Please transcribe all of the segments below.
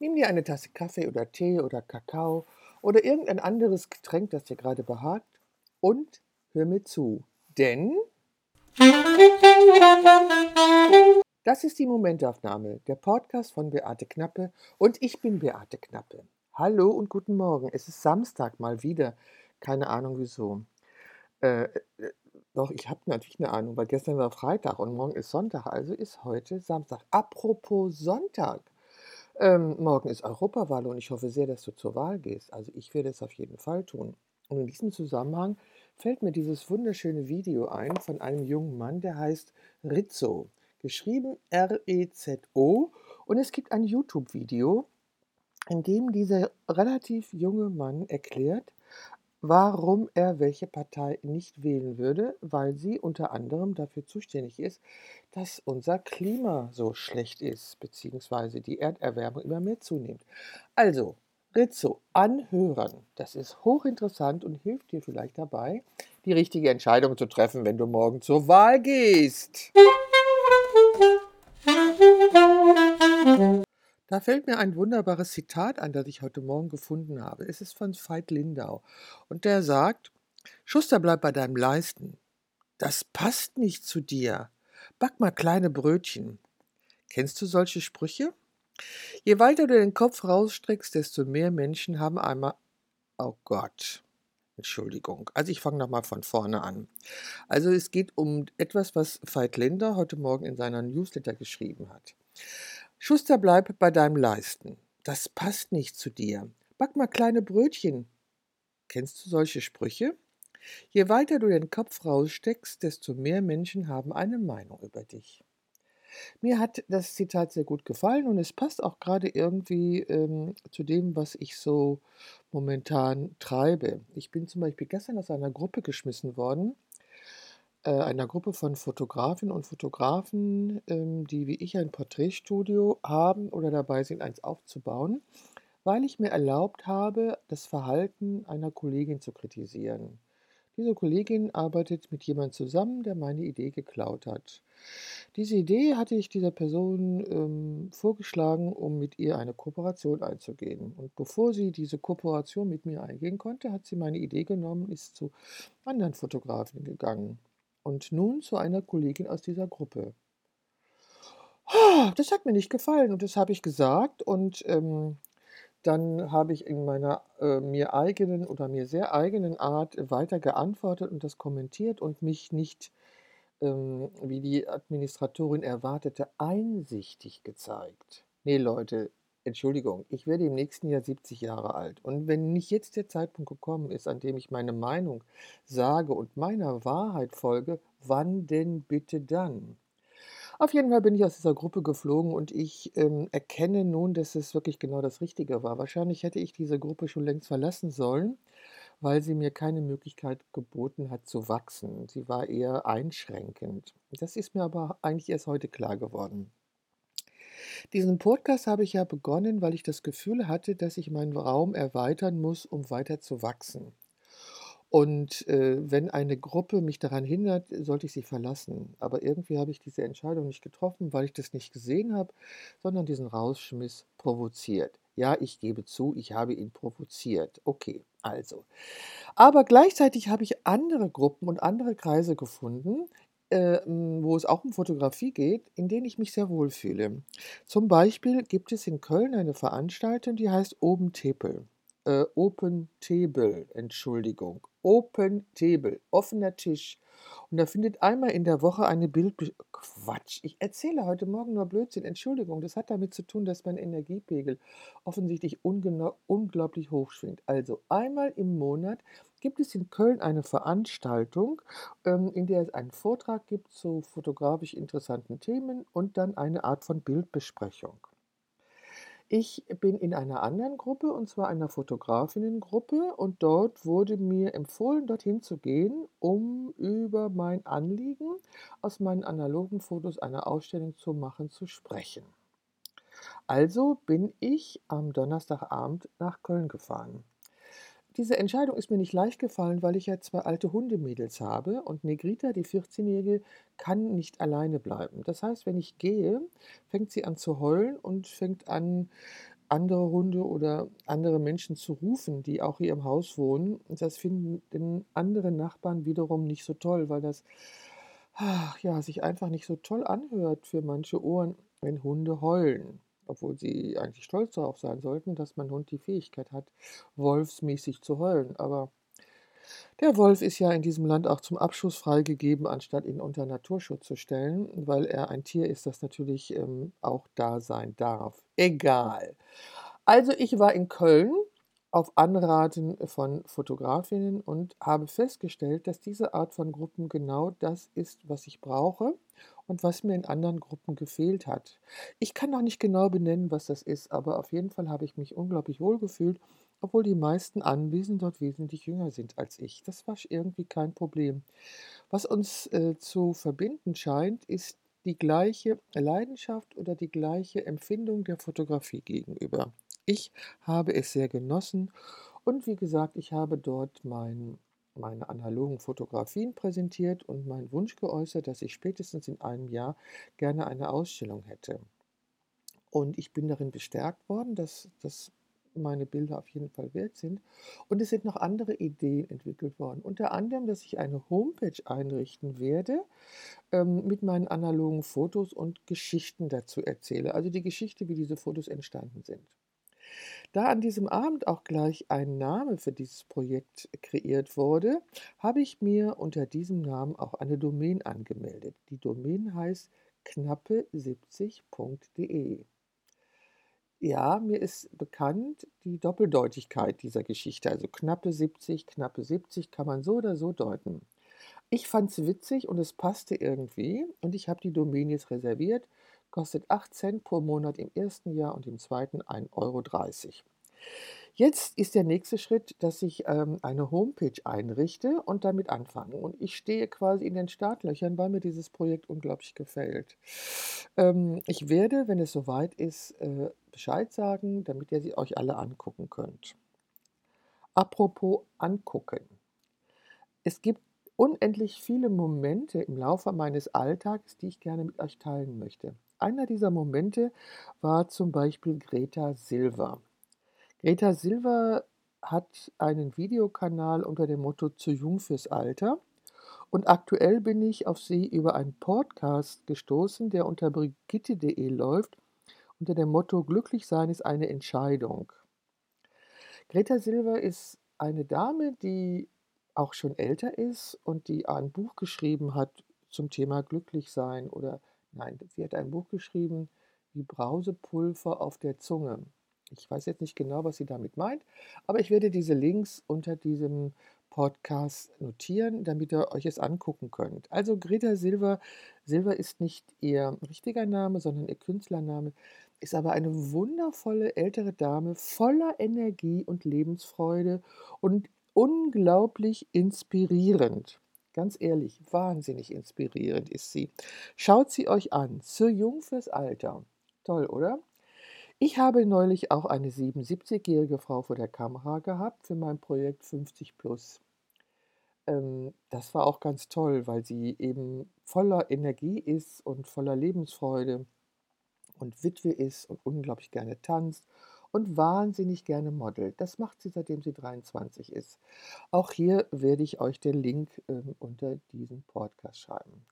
Nimm dir eine Tasse Kaffee oder Tee oder Kakao oder irgendein anderes Getränk, das dir gerade behagt und hör mir zu. Denn das ist die Momentaufnahme, der Podcast von Beate Knappe und ich bin Beate Knappe. Hallo und guten Morgen. Es ist Samstag mal wieder. Keine Ahnung wieso. Äh, äh, doch, ich habe natürlich eine Ahnung, weil gestern war Freitag und morgen ist Sonntag, also ist heute Samstag. Apropos Sonntag. Ähm, morgen ist Europawahl und ich hoffe sehr, dass du zur Wahl gehst. Also ich werde es auf jeden Fall tun. Und in diesem Zusammenhang fällt mir dieses wunderschöne Video ein von einem jungen Mann, der heißt Rizzo. Geschrieben R-E-Z-O. Und es gibt ein YouTube-Video, in dem dieser relativ junge Mann erklärt, warum er welche Partei nicht wählen würde, weil sie unter anderem dafür zuständig ist, dass unser Klima so schlecht ist, beziehungsweise die Erderwärmung immer mehr zunimmt. Also, Rizzo, anhören. Das ist hochinteressant und hilft dir vielleicht dabei, die richtige Entscheidung zu treffen, wenn du morgen zur Wahl gehst. Da fällt mir ein wunderbares Zitat an, das ich heute Morgen gefunden habe. Es ist von Veit Lindau. Und der sagt, Schuster, bleib bei deinem Leisten. Das passt nicht zu dir. Back mal kleine Brötchen. Kennst du solche Sprüche? Je weiter du den Kopf rausstreckst, desto mehr Menschen haben einmal. Oh Gott. Entschuldigung. Also ich fange nochmal von vorne an. Also es geht um etwas, was Veit Linder heute Morgen in seiner Newsletter geschrieben hat. Schuster, bleib bei deinem Leisten. Das passt nicht zu dir. Back mal kleine Brötchen. Kennst du solche Sprüche? Je weiter du den Kopf raussteckst, desto mehr Menschen haben eine Meinung über dich. Mir hat das Zitat sehr gut gefallen und es passt auch gerade irgendwie ähm, zu dem, was ich so momentan treibe. Ich bin zum Beispiel gestern aus einer Gruppe geschmissen worden, einer Gruppe von Fotografinnen und Fotografen, ähm, die wie ich ein Porträtstudio haben oder dabei sind, eins aufzubauen, weil ich mir erlaubt habe, das Verhalten einer Kollegin zu kritisieren. Diese Kollegin arbeitet mit jemandem zusammen, der meine Idee geklaut hat. Diese Idee hatte ich dieser Person ähm, vorgeschlagen, um mit ihr eine Kooperation einzugehen. Und bevor sie diese Kooperation mit mir eingehen konnte, hat sie meine Idee genommen, und ist zu anderen Fotografen gegangen und nun zu einer Kollegin aus dieser Gruppe. Ah, das hat mir nicht gefallen und das habe ich gesagt und ähm, dann habe ich in meiner äh, mir eigenen oder mir sehr eigenen Art weiter geantwortet und das kommentiert und mich nicht, ähm, wie die Administratorin erwartete, einsichtig gezeigt. Nee, Leute, Entschuldigung, ich werde im nächsten Jahr 70 Jahre alt. Und wenn nicht jetzt der Zeitpunkt gekommen ist, an dem ich meine Meinung sage und meiner Wahrheit folge, wann denn bitte dann? Auf jeden Fall bin ich aus dieser Gruppe geflogen und ich ähm, erkenne nun, dass es wirklich genau das Richtige war. Wahrscheinlich hätte ich diese Gruppe schon längst verlassen sollen, weil sie mir keine Möglichkeit geboten hat zu wachsen. Sie war eher einschränkend. Das ist mir aber eigentlich erst heute klar geworden. Diesen Podcast habe ich ja begonnen, weil ich das Gefühl hatte, dass ich meinen Raum erweitern muss, um weiter zu wachsen. Und äh, wenn eine Gruppe mich daran hindert, sollte ich sie verlassen. Aber irgendwie habe ich diese Entscheidung nicht getroffen, weil ich das nicht gesehen habe, sondern diesen Rausschmiss provoziert. Ja, ich gebe zu, ich habe ihn provoziert. Okay, also. Aber gleichzeitig habe ich andere Gruppen und andere Kreise gefunden, äh, wo es auch um Fotografie geht, in denen ich mich sehr wohl fühle. Zum Beispiel gibt es in Köln eine Veranstaltung, die heißt Oben Tepel. Äh, Open Table, Entschuldigung. Open Table, offener Tisch. Und da findet einmal in der Woche eine Bild... Quatsch, ich erzähle heute Morgen nur Blödsinn. Entschuldigung, das hat damit zu tun, dass mein Energiepegel offensichtlich unglaublich hoch schwingt. Also einmal im Monat gibt es in Köln eine Veranstaltung, ähm, in der es einen Vortrag gibt zu fotografisch interessanten Themen und dann eine Art von Bildbesprechung. Ich bin in einer anderen Gruppe, und zwar einer Fotografinnengruppe, und dort wurde mir empfohlen, dorthin zu gehen, um über mein Anliegen, aus meinen analogen Fotos eine Ausstellung zu machen, zu sprechen. Also bin ich am Donnerstagabend nach Köln gefahren diese Entscheidung ist mir nicht leicht gefallen, weil ich ja zwei alte Hundemädels habe und Negrita, die 14-Jährige, kann nicht alleine bleiben. Das heißt, wenn ich gehe, fängt sie an zu heulen und fängt an, andere Hunde oder andere Menschen zu rufen, die auch hier im Haus wohnen. Das finden den anderen Nachbarn wiederum nicht so toll, weil das ach, ja, sich einfach nicht so toll anhört für manche Ohren, wenn Hunde heulen. Obwohl sie eigentlich stolz darauf sein sollten, dass mein Hund die Fähigkeit hat, wolfsmäßig zu heulen. Aber der Wolf ist ja in diesem Land auch zum Abschuss freigegeben, anstatt ihn unter Naturschutz zu stellen, weil er ein Tier ist, das natürlich ähm, auch da sein darf. Egal. Also ich war in Köln auf Anraten von Fotografinnen und habe festgestellt, dass diese Art von Gruppen genau das ist, was ich brauche und was mir in anderen Gruppen gefehlt hat. Ich kann noch nicht genau benennen, was das ist, aber auf jeden Fall habe ich mich unglaublich wohl gefühlt obwohl die meisten Anwesenden dort wesentlich jünger sind als ich. Das war irgendwie kein Problem. Was uns äh, zu verbinden scheint, ist die gleiche Leidenschaft oder die gleiche Empfindung der Fotografie gegenüber. Ich habe es sehr genossen und wie gesagt, ich habe dort mein, meine analogen Fotografien präsentiert und meinen Wunsch geäußert, dass ich spätestens in einem Jahr gerne eine Ausstellung hätte. Und ich bin darin bestärkt worden, dass das meine Bilder auf jeden Fall wert sind. Und es sind noch andere Ideen entwickelt worden. Unter anderem, dass ich eine Homepage einrichten werde ähm, mit meinen analogen Fotos und Geschichten dazu erzähle. Also die Geschichte, wie diese Fotos entstanden sind. Da an diesem Abend auch gleich ein Name für dieses Projekt kreiert wurde, habe ich mir unter diesem Namen auch eine Domain angemeldet. Die Domain heißt knappe70.de. Ja, mir ist bekannt die Doppeldeutigkeit dieser Geschichte. Also knappe 70, knappe 70 kann man so oder so deuten. Ich fand es witzig und es passte irgendwie und ich habe die Domain jetzt reserviert. Kostet 8 Cent pro Monat im ersten Jahr und im zweiten 1,30 Euro. Jetzt ist der nächste Schritt, dass ich ähm, eine Homepage einrichte und damit anfange. Und ich stehe quasi in den Startlöchern, weil mir dieses Projekt unglaublich gefällt. Ähm, ich werde, wenn es soweit ist, äh, Bescheid sagen, damit ihr sie euch alle angucken könnt. Apropos angucken. Es gibt unendlich viele Momente im Laufe meines Alltags, die ich gerne mit euch teilen möchte. Einer dieser Momente war zum Beispiel Greta Silver. Greta Silver hat einen Videokanal unter dem Motto Zu jung fürs Alter. Und aktuell bin ich auf sie über einen Podcast gestoßen, der unter brigitte.de läuft, unter dem Motto Glücklich sein ist eine Entscheidung. Greta Silver ist eine Dame, die auch schon älter ist und die ein Buch geschrieben hat zum Thema Glücklich sein oder nein, sie hat ein Buch geschrieben wie Brausepulver auf der Zunge. Ich weiß jetzt nicht genau, was sie damit meint, aber ich werde diese Links unter diesem Podcast notieren, damit ihr euch es angucken könnt. Also Greta Silver, Silver ist nicht ihr richtiger Name, sondern ihr Künstlername, ist aber eine wundervolle ältere Dame voller Energie und Lebensfreude und unglaublich inspirierend. Ganz ehrlich, wahnsinnig inspirierend ist sie. Schaut sie euch an, zu jung fürs Alter. Toll, oder? Ich habe neulich auch eine 77-jährige Frau vor der Kamera gehabt für mein Projekt 50 Plus. Ähm, das war auch ganz toll, weil sie eben voller Energie ist und voller Lebensfreude und Witwe ist und unglaublich gerne tanzt und wahnsinnig gerne modelt. Das macht sie, seitdem sie 23 ist. Auch hier werde ich euch den Link ähm, unter diesem Podcast schreiben.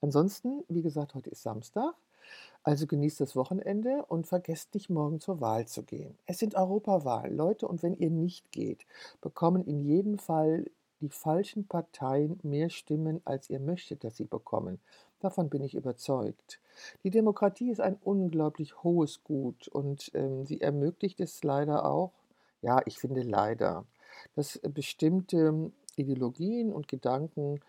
Ansonsten, wie gesagt, heute ist Samstag. Also genießt das Wochenende und vergesst nicht, morgen zur Wahl zu gehen. Es sind Europawahlen, Leute, und wenn ihr nicht geht, bekommen in jedem Fall die falschen Parteien mehr Stimmen, als ihr möchtet, dass sie bekommen. Davon bin ich überzeugt. Die Demokratie ist ein unglaublich hohes Gut und ähm, sie ermöglicht es leider auch, ja, ich finde leider, dass bestimmte Ideologien und Gedanken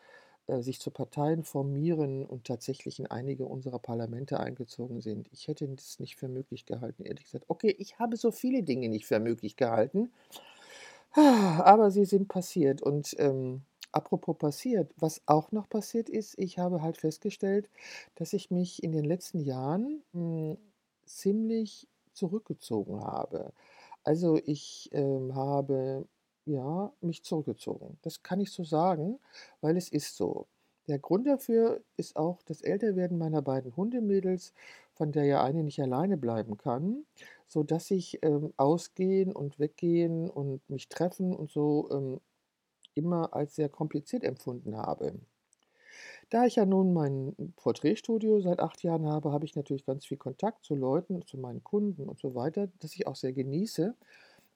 äh, sich zu Parteien formieren und tatsächlich in einige unserer Parlamente eingezogen sind. Ich hätte das nicht für möglich gehalten, ehrlich gesagt. Okay, ich habe so viele Dinge nicht für möglich gehalten, aber sie sind passiert. Und ähm, apropos passiert, was auch noch passiert ist, ich habe halt festgestellt, dass ich mich in den letzten Jahren mh, hm, ziemlich zurückgezogen habe. Also ich ähm, habe ja, mich zurückgezogen. Das kann ich so sagen, weil es ist so. Der Grund dafür ist auch das Älterwerden meiner beiden Hundemädels, von der ja eine nicht alleine bleiben kann, sodass ich, ähm, Ausgehen und Weggehen und mich treffen und so, ähm, immer als sehr kompliziert empfunden habe. Da ich ja nun mein Porträtstudio seit 8 Jahren habe, habe ich natürlich ganz viel Kontakt zu Leuten, zu meinen Kunden und so weiter, das ich auch sehr genieße.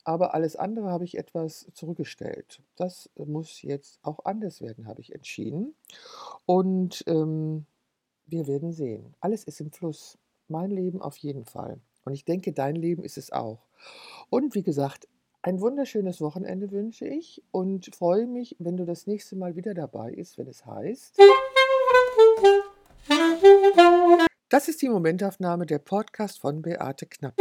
Aber alles andere habe ich etwas zurückgestellt. Das muss jetzt auch anders werden, habe ich entschieden. Und, ähm, wir werden sehen. Alles ist im Fluss. Mein Leben auf jeden Fall. Und ich denke, dein Leben ist es auch. Und wie gesagt, ein wunderschönes Wochenende wünsche ich und freue mich, wenn du das nächste Mal wieder dabei bist, wenn es heißt Das ist die Momentaufnahme, der Podcast von Beate Knapp.